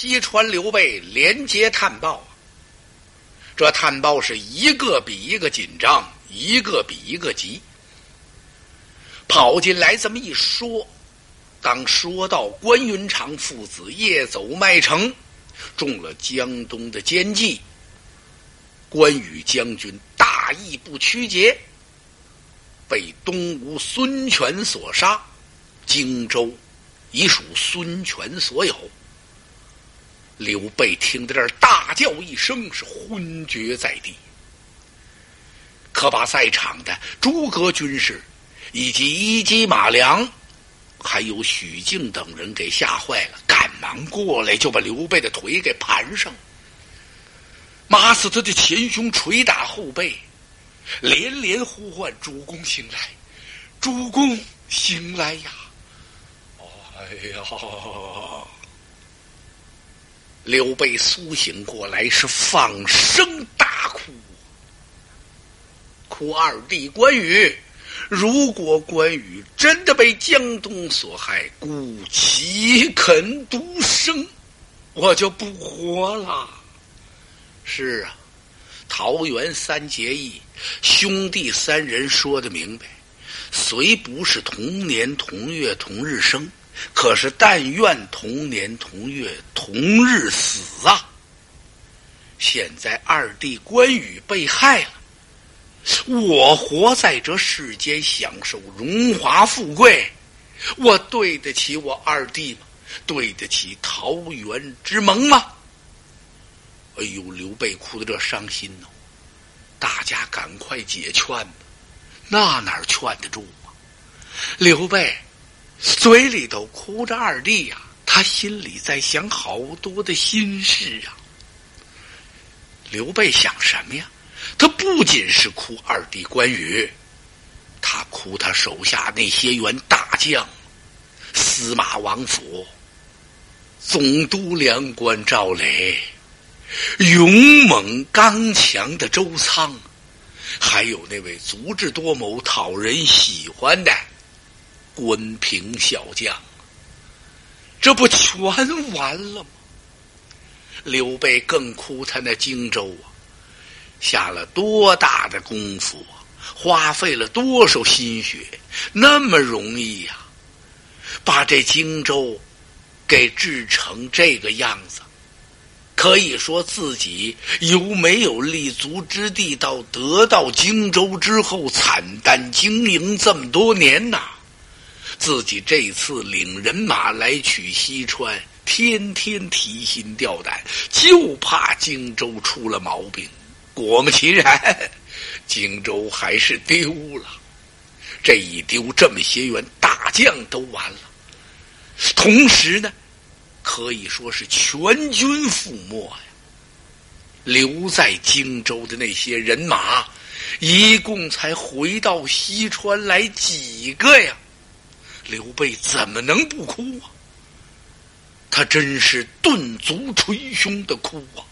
西川刘备连接探报啊，这探报是一个比一个紧张，一个比一个急。跑进来这么一说，当说到关云长父子夜走麦城，中了江东的奸计，关羽将军大义不屈节，被东吴孙权所杀，荆州已属孙权所有。刘备听到这儿，大叫一声，是昏厥在地，可把在场的诸葛军士。以及一骑马良，还有许靖等人给吓坏了，赶忙过来就把刘备的腿给盘上，马死他的前胸，捶打后背，连连呼唤：“主公醒来，主公醒来呀！”哎呀！刘备苏醒过来，是放声大哭，哭二弟关羽。如果关羽真的被江东所害，故岂肯独生？我就不活了。是啊，桃园三结义，兄弟三人说的明白，虽不是同年同月同日生，可是但愿同年同月同日死啊！现在二弟关羽被害了。我活在这世间，享受荣华富贵，我对得起我二弟吗？对得起桃园之盟吗？哎呦，刘备哭的这伤心哦！大家赶快解劝吧，那哪劝得住啊？刘备嘴里头哭着二弟呀，他心里在想好多的心事啊。刘备想什么呀？他不仅是哭二弟关羽，他哭他手下那些员大将，司马王府、总督粮官赵磊，勇猛刚强的周仓，还有那位足智多谋、讨人喜欢的关平小将，这不全完了吗？刘备更哭他那荆州啊！下了多大的功夫啊！花费了多少心血？那么容易呀？把这荆州给治成这个样子，可以说自己由没有立足之地？到得到荆州之后，惨淡经营这么多年呐，自己这次领人马来取西川，天天提心吊胆，就怕荆州出了毛病。果不其然，荆州还是丢了。这一丢，这么些员大将都完了。同时呢，可以说是全军覆没呀。留在荆州的那些人马，一共才回到西川来几个呀？刘备怎么能不哭啊？他真是顿足捶胸的哭啊！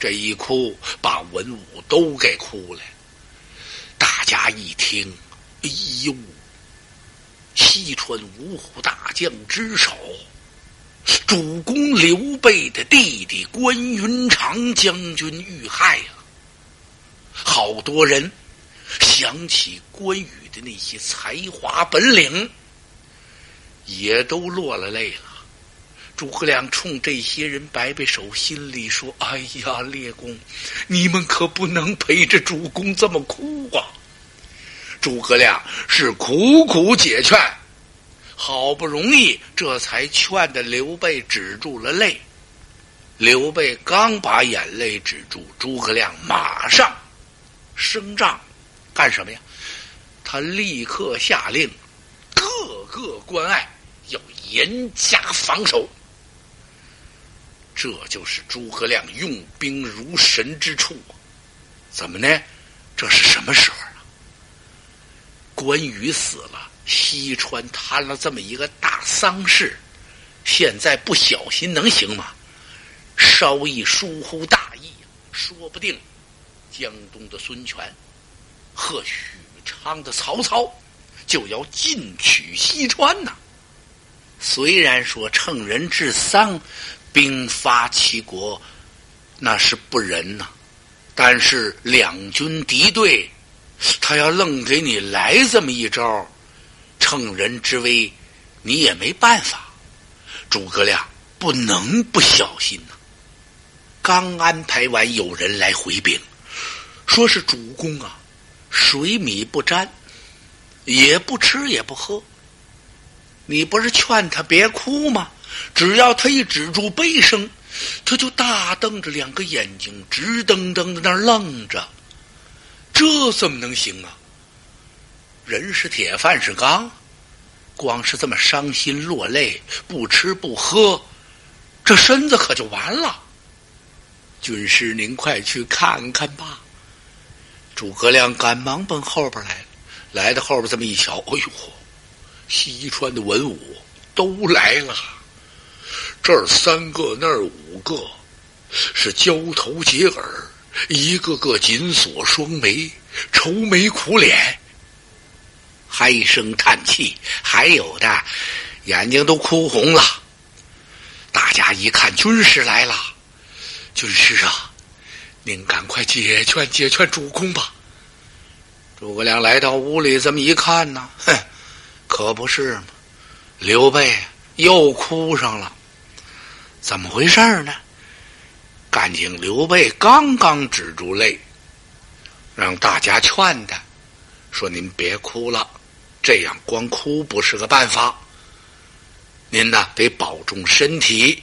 这一哭，把文武都给哭了。大家一听，哎呦！西川五虎大将之首，主公刘备的弟弟关云长将军遇害了。好多人想起关羽的那些才华本领，也都落了泪了。诸葛亮冲这些人摆摆手，心里说：“哎呀，列公，你们可不能陪着主公这么哭啊！”诸葛亮是苦苦解劝，好不容易这才劝的刘备止住了泪。刘备刚把眼泪止住，诸葛亮马上升帐，干什么呀？他立刻下令，各个关隘要严加防守。这就是诸葛亮用兵如神之处啊，怎么呢？这是什么时候啊？关羽死了，西川摊了这么一个大丧事，现在不小心能行吗？稍一疏忽大意，说不定江东的孙权和许昌的曹操就要进取西川呐。虽然说乘人之丧，兵发齐国，那是不仁呐。但是两军敌对，他要愣给你来这么一招，乘人之危，你也没办法。诸葛亮不能不小心呐。刚安排完有人来回禀，说是主公啊，水米不沾，也不吃也不喝。你不是劝他别哭吗？只要他一止住悲声。他就大瞪着两个眼睛，直瞪瞪的那愣着，这怎么能行啊？人是铁，饭是钢，光是这么伤心落泪，不吃不喝，这身子可就完了。军师，您快去看看吧。诸葛亮赶忙奔后边来了，来到后边这么一瞧，哎呦，西川的文武都来了。这儿三个，那儿五个，是交头接耳，一个个紧锁双眉，愁眉苦脸，唉声叹气，还有的眼睛都哭红了。大家一看军师来了，军师啊，您赶快解劝解劝主公吧。诸葛亮来到屋里，这么一看呢，哼，可不是嘛，刘备又哭上了。怎么回事呢？干净刘备刚刚止住泪，让大家劝他，说：“您别哭了，这样光哭不是个办法。您呢得保重身体。”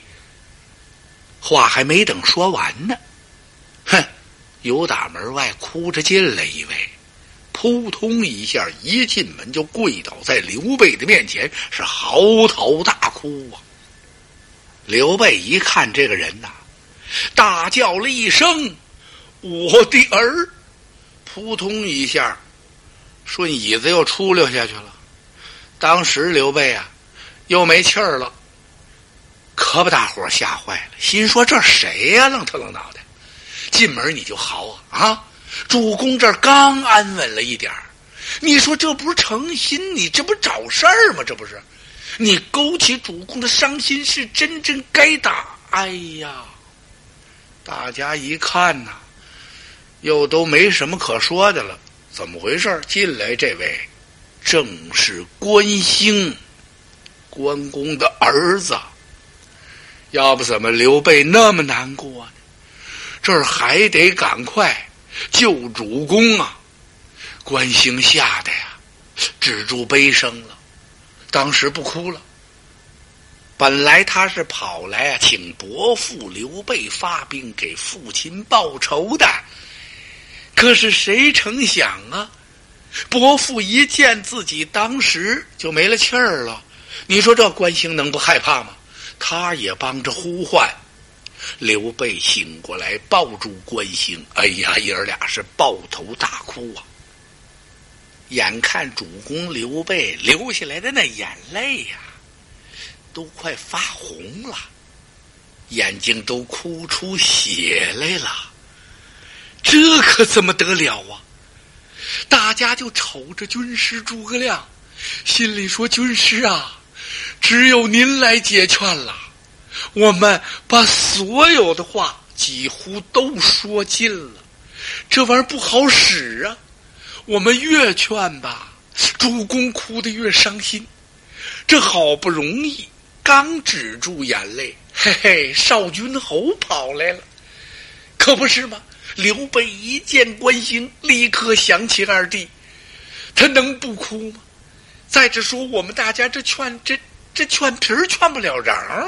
话还没等说完呢，哼！由打门外哭着进来一位，扑通一下一进门就跪倒在刘备的面前，是嚎啕大哭啊！刘备一看这个人呐，大叫了一声：“我的儿！”扑通一下，顺椅子又出溜下去了。当时刘备啊，又没气儿了，可把大伙吓坏了，心说：“这谁呀？愣头愣脑袋！进门你就嚎啊啊！主公这儿刚安稳了一点你说这不是诚心？你这不找事儿吗？这不是？”你勾起主公的伤心，是真真该打。哎呀，大家一看呐，又都没什么可说的了。怎么回事？进来这位，正是关兴，关公的儿子。要不怎么刘备那么难过呢？这儿还得赶快救主公啊！关兴吓得呀，止住悲声了。当时不哭了。本来他是跑来啊，请伯父刘备发兵给父亲报仇的。可是谁成想啊，伯父一见自己，当时就没了气儿了。你说这关兴能不害怕吗？他也帮着呼唤。刘备醒过来，抱住关兴，哎呀，爷儿俩是抱头大哭啊。眼看主公刘备流下来的那眼泪呀，都快发红了，眼睛都哭出血来了，这可怎么得了啊？大家就瞅着军师诸葛亮，心里说：“军师啊，只有您来解劝了。我们把所有的话几乎都说尽了，这玩意儿不好使啊。”我们越劝吧，主公哭得越伤心。这好不容易刚止住眼泪，嘿嘿，少君侯跑来了，可不是吗？刘备一见关兴，立刻想起二弟，他能不哭吗？再者说，我们大家这劝这这劝皮儿劝不了瓤啊！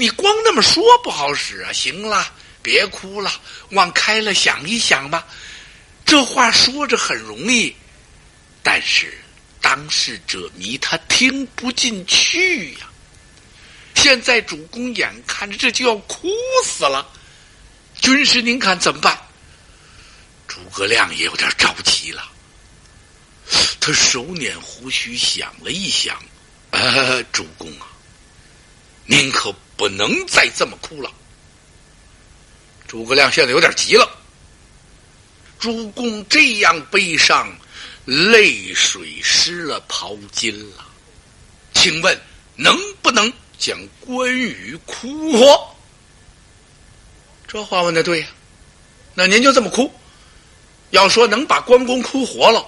你光那么说不好使啊！行了，别哭了，往开了想一想吧。这话说着很容易，但是当事者迷，他听不进去呀。现在主公眼看着这就要哭死了，军师您看怎么办？诸葛亮也有点着急了，他手捻胡须想了一想，呃，主公啊，您可不能再这么哭了。诸葛亮现在有点急了。主公这样悲伤，泪水湿了袍襟了。请问能不能将关羽哭活？这话问的对呀。那您就这么哭？要说能把关公哭活了，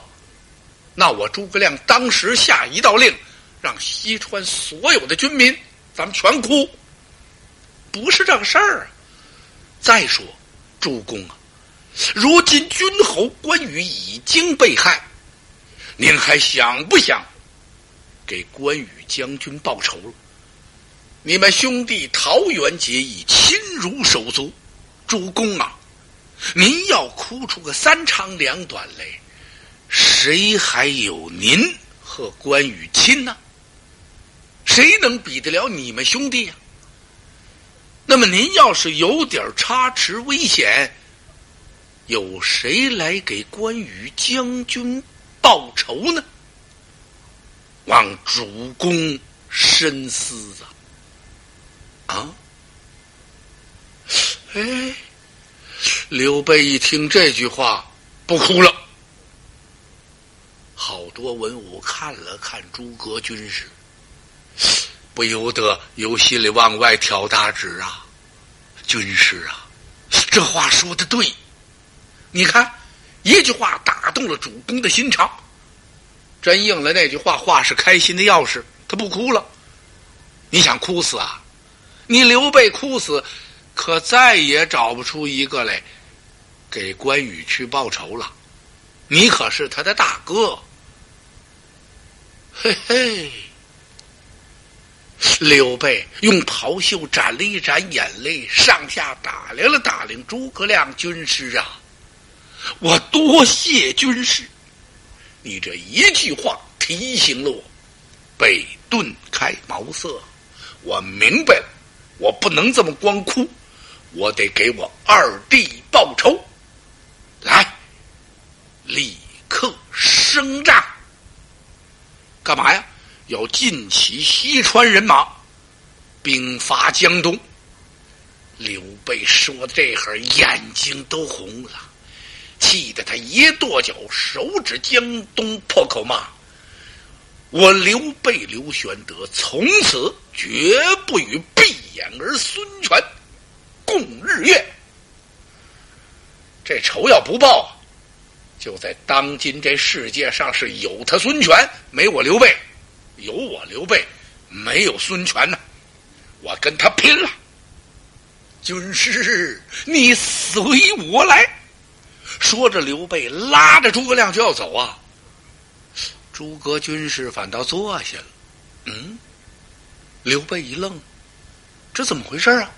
那我诸葛亮当时下一道令，让西川所有的军民，咱们全哭。不是这个事儿啊！再说，主公啊，如今君侯关羽已经被害，您还想不想给关羽将军报仇了？你们兄弟桃园结义，亲如手足，主公啊！您要哭出个三长两短来，谁还有您和关羽亲呢？谁能比得了你们兄弟呀？那么您要是有点差池危险，有谁来给关羽将军报仇呢？望主公深思啊！啊，哎。刘备一听这句话，不哭了。好多文武看了看诸葛军师，不由得由心里往外挑大指啊！军师啊，这话说的对，你看一句话打动了主公的心肠，真应了那句话：“话是开心的钥匙。”他不哭了，你想哭死啊？你刘备哭死，可再也找不出一个来。给关羽去报仇了，你可是他的大哥。嘿嘿，刘备用袍袖沾了一沾眼泪，上下打量了打量诸葛亮军师啊！我多谢军师，你这一句话提醒了我，被顿开茅塞。我明白了，我不能这么光哭，我得给我二弟报仇。来，立刻升帐，干嘛呀？要尽起西川人马，兵发江东。刘备说的这会儿，眼睛都红了，气得他一跺脚，手指江东，破口骂：“我刘备刘玄德从此绝不与闭眼儿孙权共日月。”这仇要不报，就在当今这世界上是有他孙权，没我刘备；有我刘备，没有孙权呢。我跟他拼了！军师，你随我来。说着，刘备拉着诸葛亮就要走啊。诸葛军师反倒坐下了。嗯，刘备一愣，这怎么回事啊？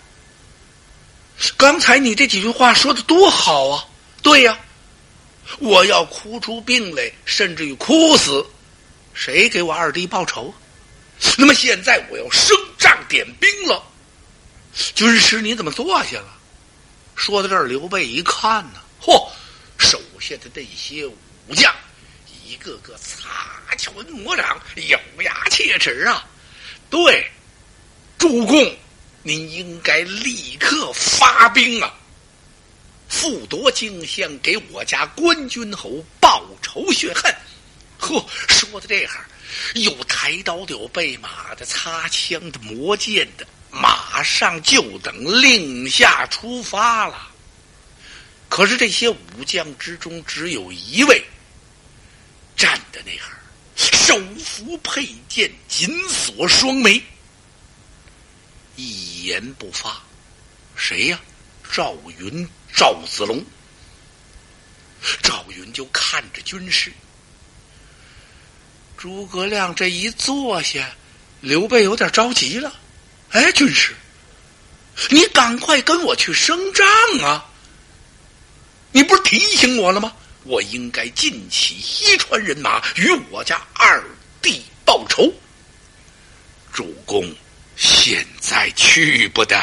刚才你这几句话说的多好啊！对呀，我要哭出病来，甚至于哭死，谁给我二弟报仇？那么现在我要升帐点兵了。军师，你怎么坐下了？说到这儿，刘备一看呢，嚯，手下的那些武将，一个个擦拳磨掌，咬牙切齿啊！对，主公。您应该立刻发兵啊！复夺荆襄，给我家关军侯报仇雪恨。呵，说到这哈，有抬刀的，有备马的，擦枪的，磨剑的，马上就等令下出发了。可是这些武将之中，只有一位站在那儿，手扶佩剑，紧锁双眉。一言不发，谁呀？赵云、赵子龙。赵云就看着军师。诸葛亮这一坐下，刘备有点着急了。哎，军师，你赶快跟我去升帐啊！你不是提醒我了吗？我应该尽起西川人马，与我家二弟报仇。主公。现在去不得，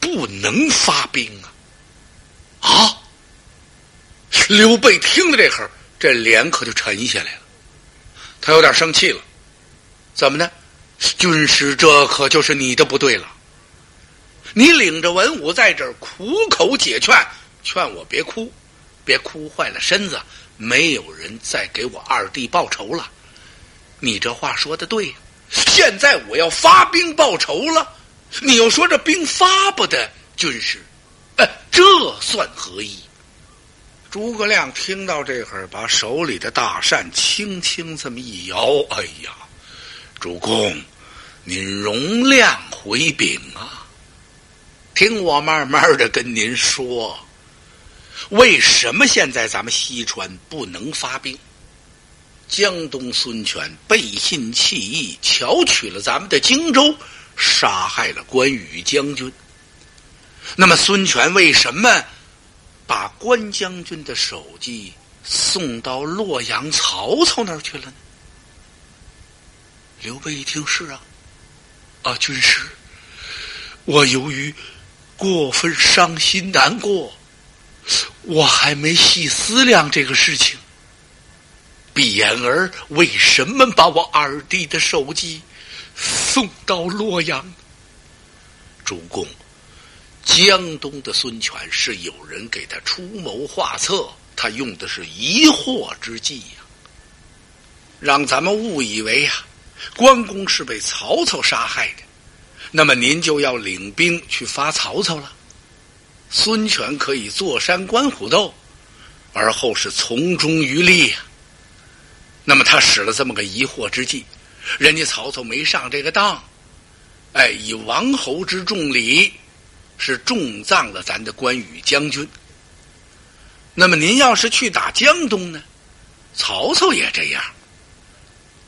不能发兵啊！啊！刘备听了这会儿，这脸可就沉下来了，他有点生气了。怎么呢？军师，这可就是你的不对了。你领着文武在这苦口解劝，劝我别哭，别哭坏了身子，没有人再给我二弟报仇了。你这话说的对。现在我要发兵报仇了，你又说这兵发不得，军师，哎，这算何意？诸葛亮听到这会儿，把手里的大扇轻轻这么一摇，哎呀，主公，您容量回禀啊！听我慢慢的跟您说，为什么现在咱们西川不能发兵？江东孙权背信弃义，巧取了咱们的荆州，杀害了关羽将军。那么孙权为什么把关将军的首级送到洛阳曹操那儿去了呢？刘备一听是啊，啊，军师，我由于过分伤心难过，我还没细思量这个事情。扁儿为什么把我二弟的首级送到洛阳？主公，江东的孙权是有人给他出谋划策，他用的是疑惑之计呀，让咱们误以为呀，关公是被曹操杀害的，那么您就要领兵去发曹操了。孙权可以坐山观虎斗，而后是从中渔利呀。那么他使了这么个疑惑之计，人家曹操没上这个当，哎，以王侯之重礼，是重葬了咱的关羽将军。那么您要是去打江东呢，曹操也这样，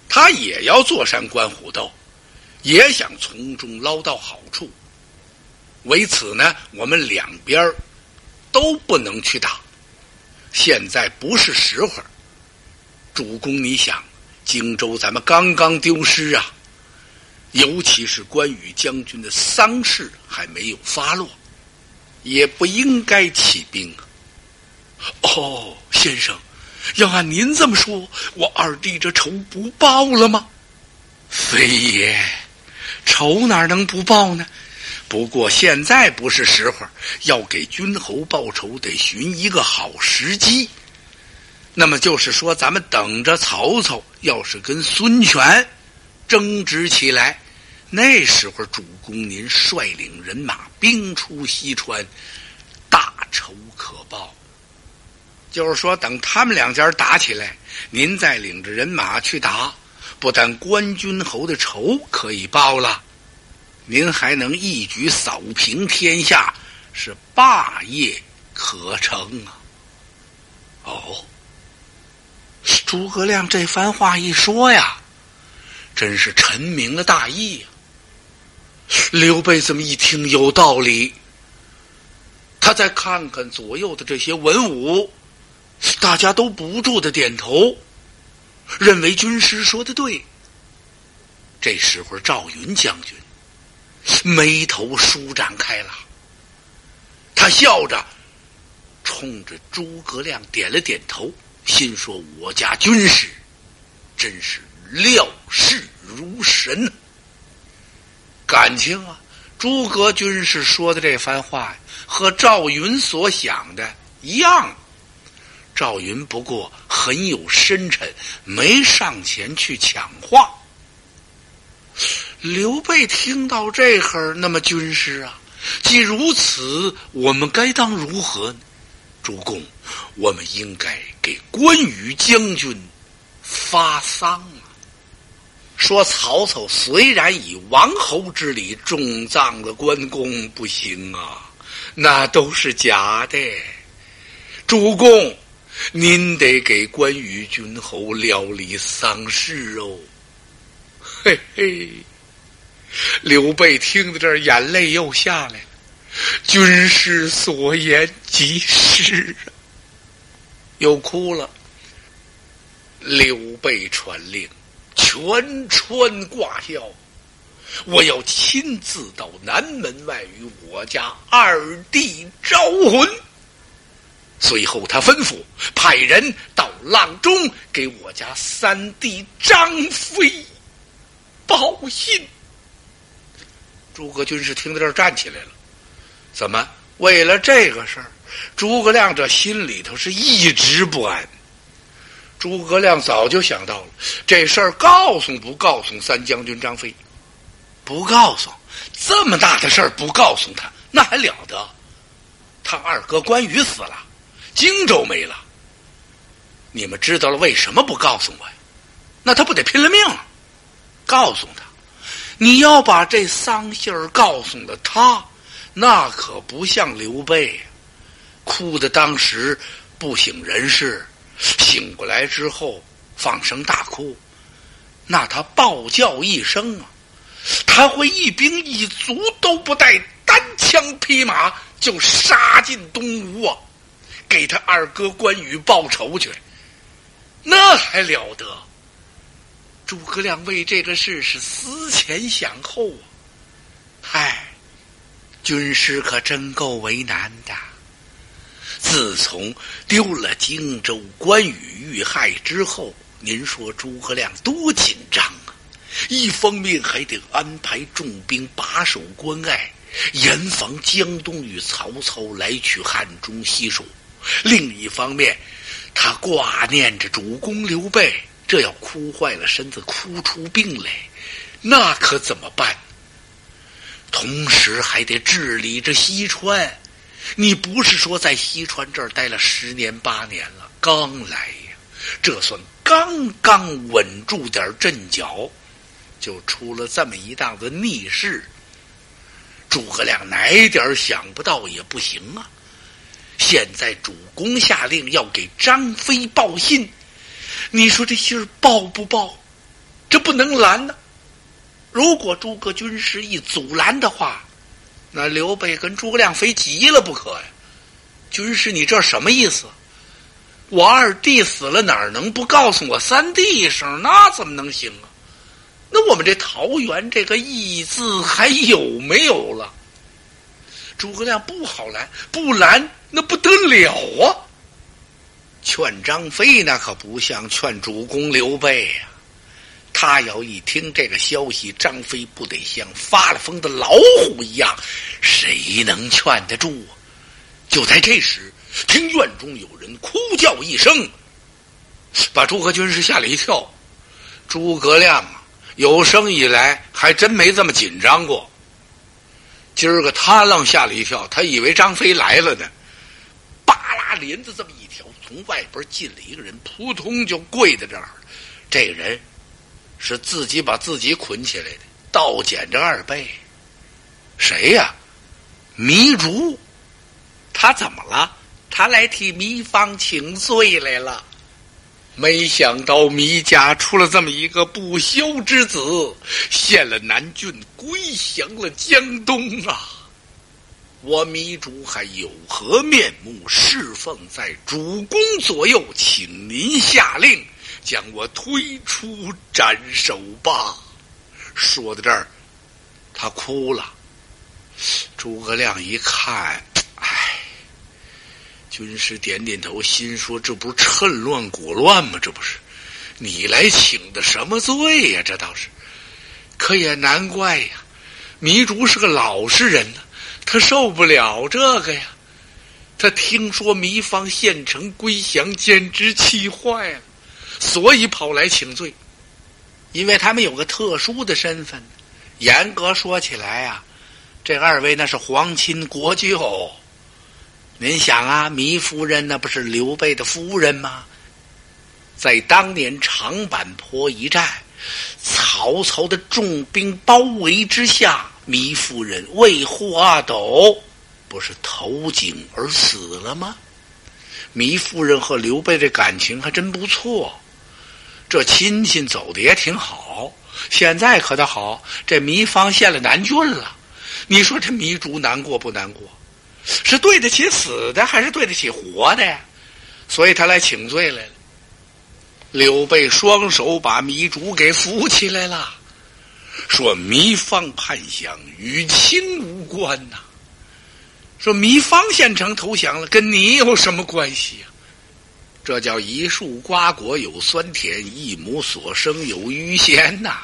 他也要坐山观虎斗，也想从中捞到好处。为此呢，我们两边都不能去打，现在不是时候。主公，你想，荆州咱们刚刚丢失啊，尤其是关羽将军的丧事还没有发落，也不应该起兵啊。哦，先生，要按您这么说，我二弟这仇不报了吗？非也，仇哪能不报呢？不过现在不是时候，要给君侯报仇，得寻一个好时机。那么就是说，咱们等着曹操要是跟孙权争执起来，那时候主公您率领人马兵出西川，大仇可报。就是说，等他们两家打起来，您再领着人马去打，不但关军侯的仇可以报了，您还能一举扫平天下，是霸业可成啊！哦。诸葛亮这番话一说呀，真是陈明了大义呀。刘备这么一听有道理，他再看看左右的这些文武，大家都不住的点头，认为军师说的对。这时候赵云将军眉头舒展开了，他笑着冲着诸葛亮点了点头。心说：“我家军师真是料事如神。感情啊，诸葛军师说的这番话和赵云所想的一样。赵云不过很有深沉，没上前去抢话。刘备听到这儿，那么军师啊，既如此，我们该当如何呢？主公，我们应该。”给关羽将军发丧啊！说曹操虽然以王侯之礼重葬了关公，不行啊，那都是假的。主公，您得给关羽君侯料理丧事哦。嘿嘿，刘备听到这儿，眼泪又下来了。军师所言极是啊。又哭了。刘备传令，全川挂孝，我要亲自到南门外与我家二弟招魂。随后，他吩咐派人到阆中给我家三弟张飞报信。诸葛军师听到这儿站起来了，怎么？为了这个事儿？诸葛亮这心里头是一直不安。诸葛亮早就想到了这事儿，告诉不告诉三将军张飞？不告诉，这么大的事儿不告诉他，那还了得？他二哥关羽死了，荆州没了。你们知道了为什么不告诉我呀？那他不得拼了命告诉他？你要把这丧信儿告诉了他，那可不像刘备，哭的当时不省人事，醒过来之后放声大哭，那他暴叫一声啊，他会一兵一卒都不带，单枪匹马就杀进东吴啊，给他二哥关羽报仇去，那还了得？诸葛亮为这个事是思前想后啊，嗨，军师可真够为难的。自从丢了荆州，关羽遇害之后，您说诸葛亮多紧张啊！一方面还得安排重兵把守关隘，严防江东与曹操来取汉中西蜀；另一方面，他挂念着主公刘备。这要哭坏了身子，哭出病来，那可怎么办？同时还得治理着西川。你不是说在西川这儿待了十年八年了，刚来呀，这算刚刚稳住点阵脚，就出了这么一档子逆事。诸葛亮哪点想不到也不行啊！现在主公下令要给张飞报信。你说这信儿报不报？这不能拦呢。如果诸葛军师一阻拦的话，那刘备跟诸葛亮非急了不可呀。军师，你这什么意思？我二弟死了，哪能不告诉我三弟一声？那怎么能行啊？那我们这桃园这个义字还有没有了？诸葛亮不好拦，不拦那不得了啊！劝张飞那可不像劝主公刘备呀，他要一听这个消息，张飞不得像发了疯的老虎一样，谁能劝得住啊？就在这时，听院中有人哭叫一声，把诸葛军师吓了一跳。诸葛亮啊，有生以来还真没这么紧张过。今儿个他愣吓了一跳，他以为张飞来了呢，扒拉帘子这么一条。从外边进了一个人，扑通就跪在这儿。这个人是自己把自己捆起来的，倒捡着二倍。谁呀？糜竺。他怎么了？他来替糜芳请罪来了。没想到糜家出了这么一个不肖之子，献了南郡，归降了江东啊！我糜竺还有何面目侍奉在主公左右？请您下令将我推出斩首吧！说到这儿，他哭了。诸葛亮一看，唉，军师点点头，心说：“这不是趁乱裹乱吗？这不是你来请的什么罪呀？这倒是，可也难怪呀。糜竺是个老实人呢。”他受不了这个呀！他听说糜芳县城归降，简直气坏了，所以跑来请罪。因为他们有个特殊的身份，严格说起来呀，这二位那是皇亲国舅。您想啊，糜夫人那不是刘备的夫人吗？在当年长坂坡一战，曹操的重兵包围之下。糜夫人为护阿斗，不是投井而死了吗？糜夫人和刘备的感情还真不错，这亲戚走的也挺好。现在可倒好，这糜芳献了南郡了，你说这糜竺难过不难过？是对得起死的，还是对得起活的呀？所以他来请罪来了。刘备双手把糜竺给扶起来了。说糜芳叛降与卿无关呐。说糜芳县城投降了，跟你有什么关系呀？这叫一树瓜果有酸甜，一母所生有余咸呐。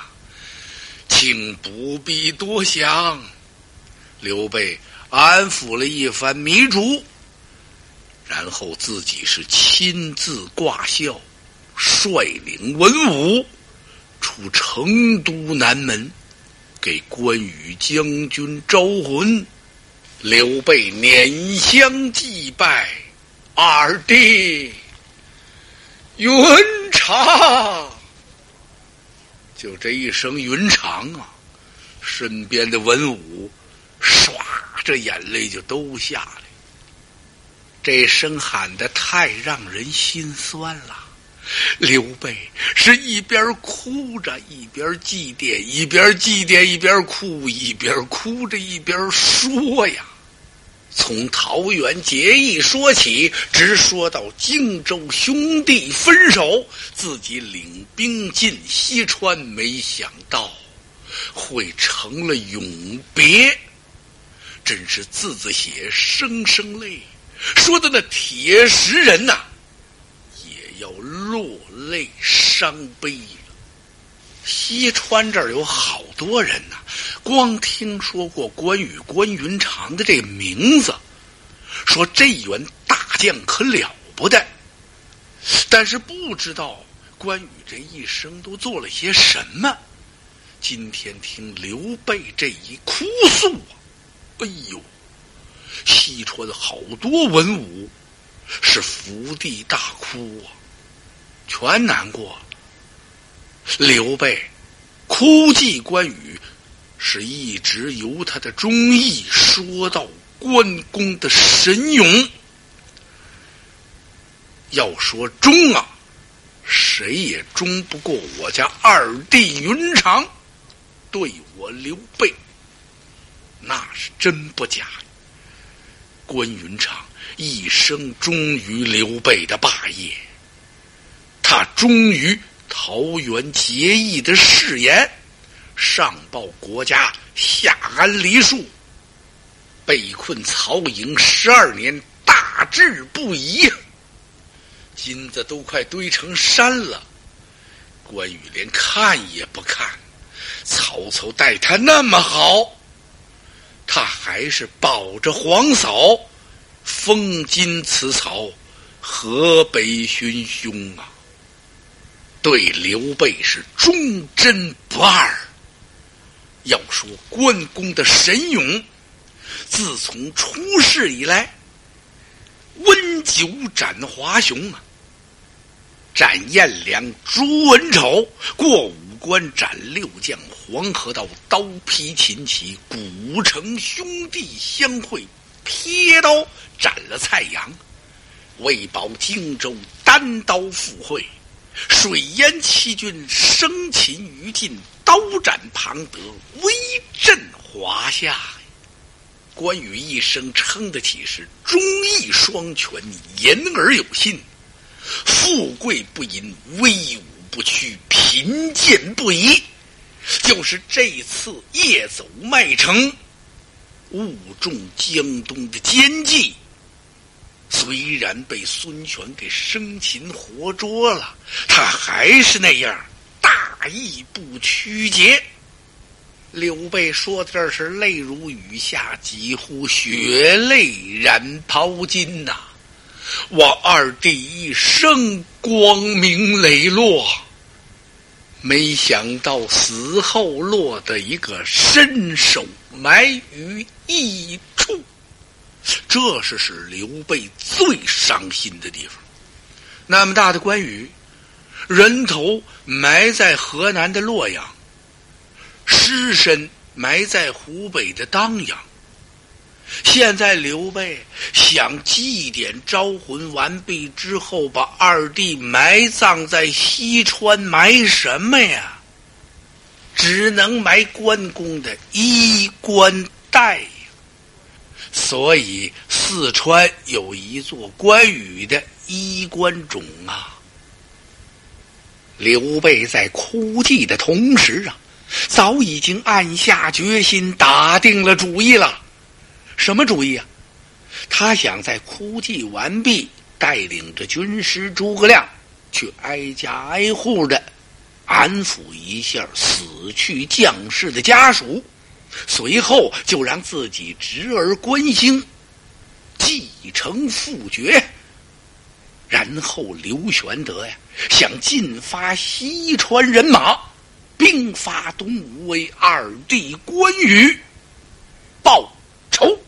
请不必多想。刘备安抚了一番糜竺，然后自己是亲自挂孝，率领文武出成都南门，给关羽将军招魂。刘备拈香祭拜二弟云长，就这一声云长啊，身边的文武唰，这眼泪就都下来。这声喊的太让人心酸了。刘备是一边哭着一边祭奠，一边祭奠一边哭，一边哭着一边说呀。从桃园结义说起，直说到荆州兄弟分手，自己领兵进西川，没想到会成了永别，真是字字血，声声泪。说的那铁石人呐，也要落泪伤悲。西川这儿有好多人呐，光听说过关羽关云长的这个名字，说这员大将可了不得，但是不知道关羽这一生都做了些什么。今天听刘备这一哭诉啊，哎呦，西川好多文武是伏地大哭啊，全难过。刘备哭祭关羽，是一直由他的忠义说到关公的神勇。要说忠啊，谁也忠不过我家二弟云长，对我刘备，那是真不假。关云长一生忠于刘备的霸业，他忠于。桃园结义的誓言，上报国家，下安黎庶。被困曹营十二年，大志不移。金子都快堆成山了，关羽连看也不看。曹操待他那么好，他还是保着皇嫂，封金辞曹，河北寻兄啊。对刘备是忠贞不二。要说关公的神勇，自从出世以来，温酒斩华雄啊，斩颜良、诛文丑，过五关斩六将，黄河道刀劈秦琪，古城兄弟相会，撇刀斩了蔡阳，为保荆州，单刀赴会。水淹七军，生擒于禁，刀斩庞德，威震华夏。关羽一生称得起是忠义双全，言而有信，富贵不淫，威武不屈，贫贱不移。就是这次夜走麦城，误中江东的奸计。虽然被孙权给生擒活捉了，他还是那样大义不屈节。刘备说的这是泪如雨下，几乎血泪染袍襟呐！我二弟一生光明磊落，没想到死后落得一个身首埋于异。这是使刘备最伤心的地方。那么大的关羽，人头埋在河南的洛阳，尸身埋在湖北的当阳。现在刘备想祭奠招魂完毕之后，把二弟埋葬在西川，埋什么呀？只能埋关公的衣冠带。所以，四川有一座关羽的衣冠冢啊。刘备在哭泣的同时啊，早已经暗下决心，打定了主意了。什么主意啊？他想在哭泣完毕，带领着军师诸葛亮去挨家挨户的安抚一下死去将士的家属。随后就让自己侄儿关兴继承父爵，然后刘玄德呀想进发西川人马，兵发东吴，为二弟关羽报仇。